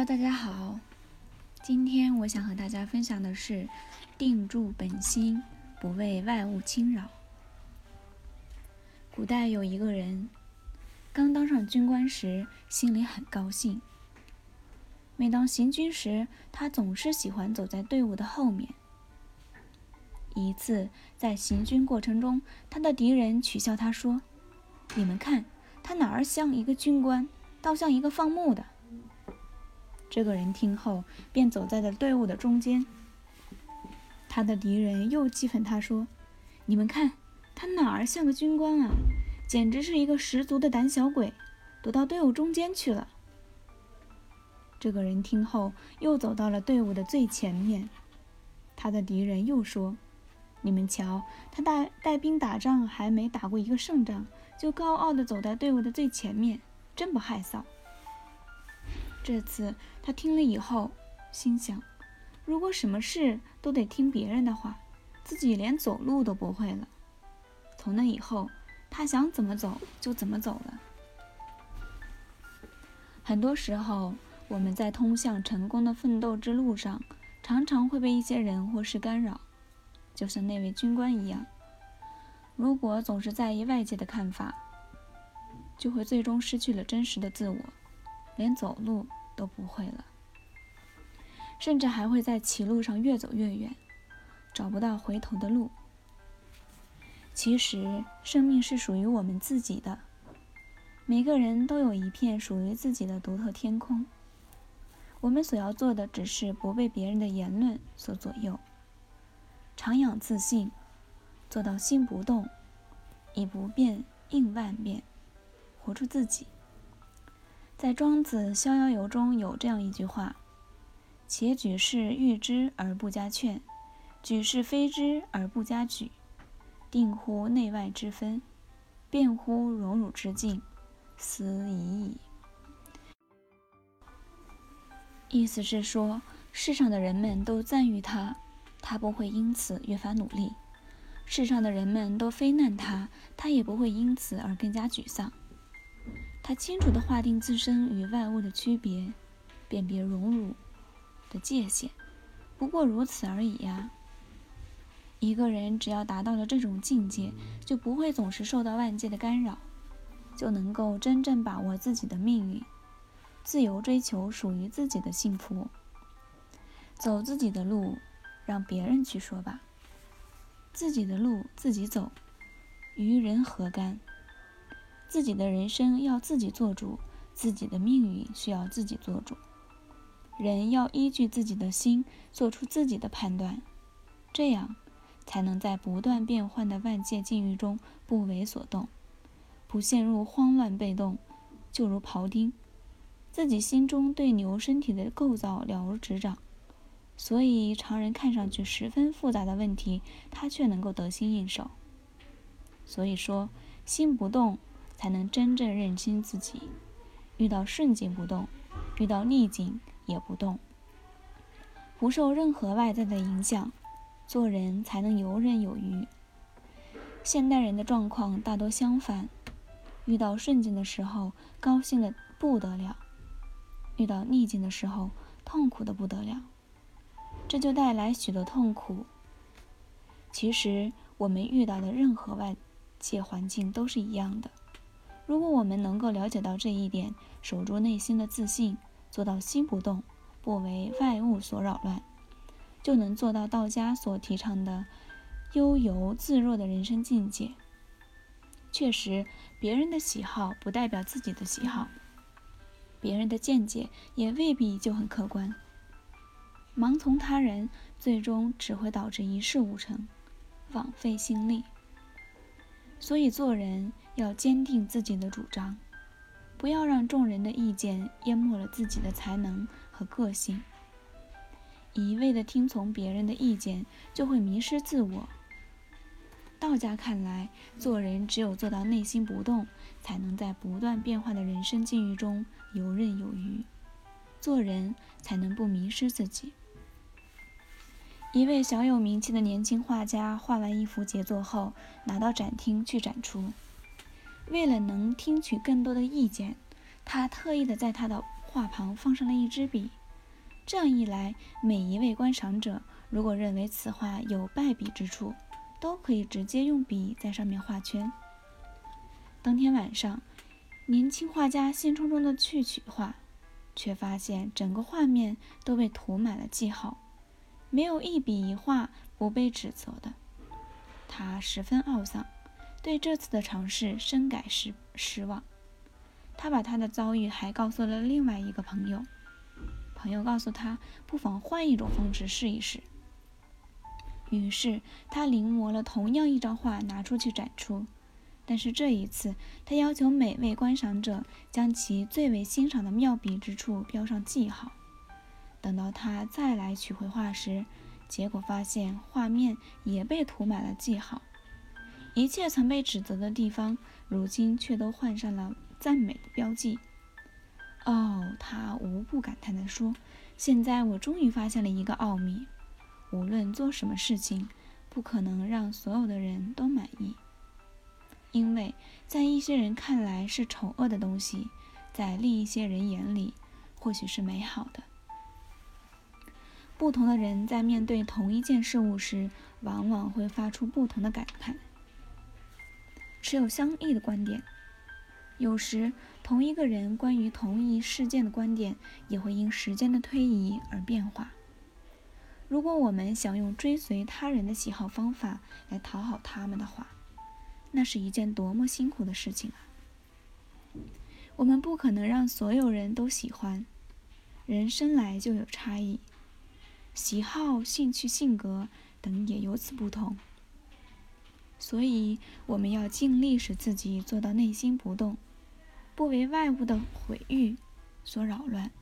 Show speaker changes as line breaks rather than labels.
Hello，大家好。今天我想和大家分享的是定住本心，不为外物侵扰。古代有一个人，刚当上军官时，心里很高兴。每当行军时，他总是喜欢走在队伍的后面。一次在行军过程中，他的敌人取笑他说：“你们看，他哪儿像一个军官，倒像一个放牧的。”这个人听后，便走在了队伍的中间。他的敌人又讥讽他说：“你们看，他哪儿像个军官啊？简直是一个十足的胆小鬼，躲到队伍中间去了。”这个人听后，又走到了队伍的最前面。他的敌人又说：“你们瞧，他带带兵打仗，还没打过一个胜仗，就高傲地走在队伍的最前面，真不害臊。”这次他听了以后，心想：如果什么事都得听别人的话，自己连走路都不会了。从那以后，他想怎么走就怎么走了。很多时候，我们在通向成功的奋斗之路上，常常会被一些人或事干扰，就像那位军官一样。如果总是在意外界的看法，就会最终失去了真实的自我。连走路都不会了，甚至还会在歧路上越走越远，找不到回头的路。其实，生命是属于我们自己的，每个人都有一片属于自己的独特天空。我们所要做的，只是不被别人的言论所左右，常养自信，做到心不动，以不变应万变，活出自己。在《庄子·逍遥游》中有这样一句话：“且举事誉之而不加劝，举事非之而不加沮，定乎内外之分，辩乎荣辱之境，斯已矣。”意思是说，世上的人们都赞誉他，他不会因此越发努力；世上的人们都非难他，他也不会因此而更加沮丧。他清楚地划定自身与外物的区别，辨别荣辱的界限，不过如此而已呀。一个人只要达到了这种境界，就不会总是受到外界的干扰，就能够真正把握自己的命运，自由追求属于自己的幸福。走自己的路，让别人去说吧。自己的路自己走，与人何干？自己的人生要自己做主，自己的命运需要自己做主。人要依据自己的心做出自己的判断，这样才能在不断变换的外界境遇中不为所动，不陷入慌乱被动。就如庖丁，自己心中对牛身体的构造了如指掌，所以常人看上去十分复杂的问题，他却能够得心应手。所以说，心不动。才能真正认清自己。遇到顺境不动，遇到逆境也不动，不受任何外在的影响，做人才能游刃有余。现代人的状况大多相反：遇到顺境的时候高兴的不得了，遇到逆境的时候痛苦的不得了，这就带来许多痛苦。其实我们遇到的任何外界环境都是一样的。如果我们能够了解到这一点，守住内心的自信，做到心不动，不为外物所扰乱，就能做到道家所提倡的悠游自若的人生境界。确实，别人的喜好不代表自己的喜好，别人的见解也未必就很客观。盲从他人，最终只会导致一事无成，枉费心力。所以做人要坚定自己的主张，不要让众人的意见淹没了自己的才能和个性。一味的听从别人的意见，就会迷失自我。道家看来，做人只有做到内心不动，才能在不断变化的人生境遇中游刃有余，做人才能不迷失自己。一位小有名气的年轻画家画完一幅杰作后，拿到展厅去展出。为了能听取更多的意见，他特意的在他的画旁放上了一支笔。这样一来，每一位观赏者如果认为此画有败笔之处，都可以直接用笔在上面画圈。当天晚上，年轻画家兴冲冲的去取画，却发现整个画面都被涂满了记号，没有一笔一画不被指责的。他十分懊丧，对这次的尝试深感失失望。他把他的遭遇还告诉了另外一个朋友。朋友告诉他，不妨换一种方式试一试。于是他临摹了同样一张画，拿出去展出。但是这一次，他要求每位观赏者将其最为欣赏的妙笔之处标上记号。等到他再来取回画时，结果发现画面也被涂满了记号。一切曾被指责的地方，如今却都换上了赞美的标记。哦，他无不感叹地说：“现在我终于发现了一个奥秘。无论做什么事情，不可能让所有的人都满意，因为在一些人看来是丑恶的东西，在另一些人眼里或许是美好的。不同的人在面对同一件事物时，往往会发出不同的感叹，持有相异的观点。有时。”同一个人关于同一事件的观点也会因时间的推移而变化。如果我们想用追随他人的喜好方法来讨好他们的话，那是一件多么辛苦的事情啊！我们不可能让所有人都喜欢，人生来就有差异，喜好、兴趣、性格等也由此不同。所以，我们要尽力使自己做到内心不动。不为外物的毁誉所扰乱。